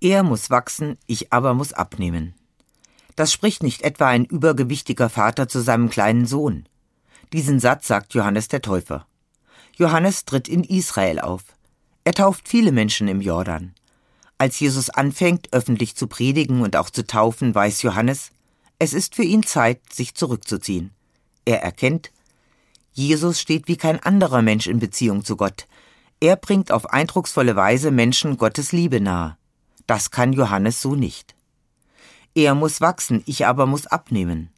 Er muss wachsen, ich aber muss abnehmen. Das spricht nicht etwa ein übergewichtiger Vater zu seinem kleinen Sohn. Diesen Satz sagt Johannes der Täufer. Johannes tritt in Israel auf. Er tauft viele Menschen im Jordan. Als Jesus anfängt, öffentlich zu predigen und auch zu taufen, weiß Johannes, es ist für ihn Zeit, sich zurückzuziehen. Er erkennt, Jesus steht wie kein anderer Mensch in Beziehung zu Gott. Er bringt auf eindrucksvolle Weise Menschen Gottes Liebe nahe. Das kann Johannes so nicht. Er muss wachsen, ich aber muss abnehmen.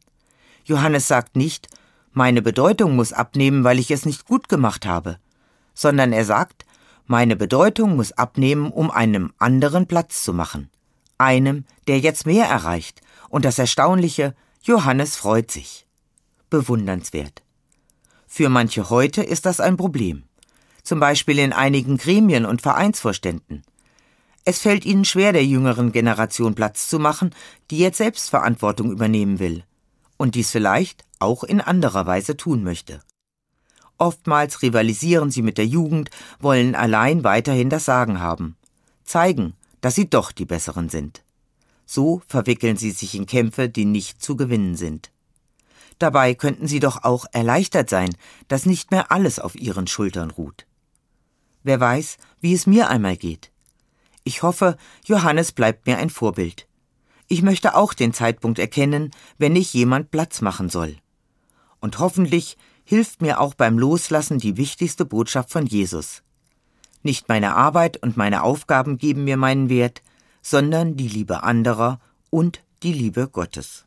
Johannes sagt nicht, meine Bedeutung muss abnehmen, weil ich es nicht gut gemacht habe, sondern er sagt, meine Bedeutung muss abnehmen, um einem anderen Platz zu machen. Einem, der jetzt mehr erreicht. Und das Erstaunliche, Johannes freut sich. Bewundernswert. Für manche heute ist das ein Problem. Zum Beispiel in einigen Gremien und Vereinsvorständen. Es fällt ihnen schwer, der jüngeren Generation Platz zu machen, die jetzt selbst Verantwortung übernehmen will. Und dies vielleicht auch in anderer Weise tun möchte. Oftmals rivalisieren sie mit der Jugend, wollen allein weiterhin das Sagen haben, zeigen, dass sie doch die Besseren sind. So verwickeln sie sich in Kämpfe, die nicht zu gewinnen sind. Dabei könnten sie doch auch erleichtert sein, dass nicht mehr alles auf ihren Schultern ruht. Wer weiß, wie es mir einmal geht. Ich hoffe, Johannes bleibt mir ein Vorbild. Ich möchte auch den Zeitpunkt erkennen, wenn ich jemand Platz machen soll. Und hoffentlich hilft mir auch beim Loslassen die wichtigste Botschaft von Jesus. Nicht meine Arbeit und meine Aufgaben geben mir meinen Wert, sondern die Liebe anderer und die Liebe Gottes.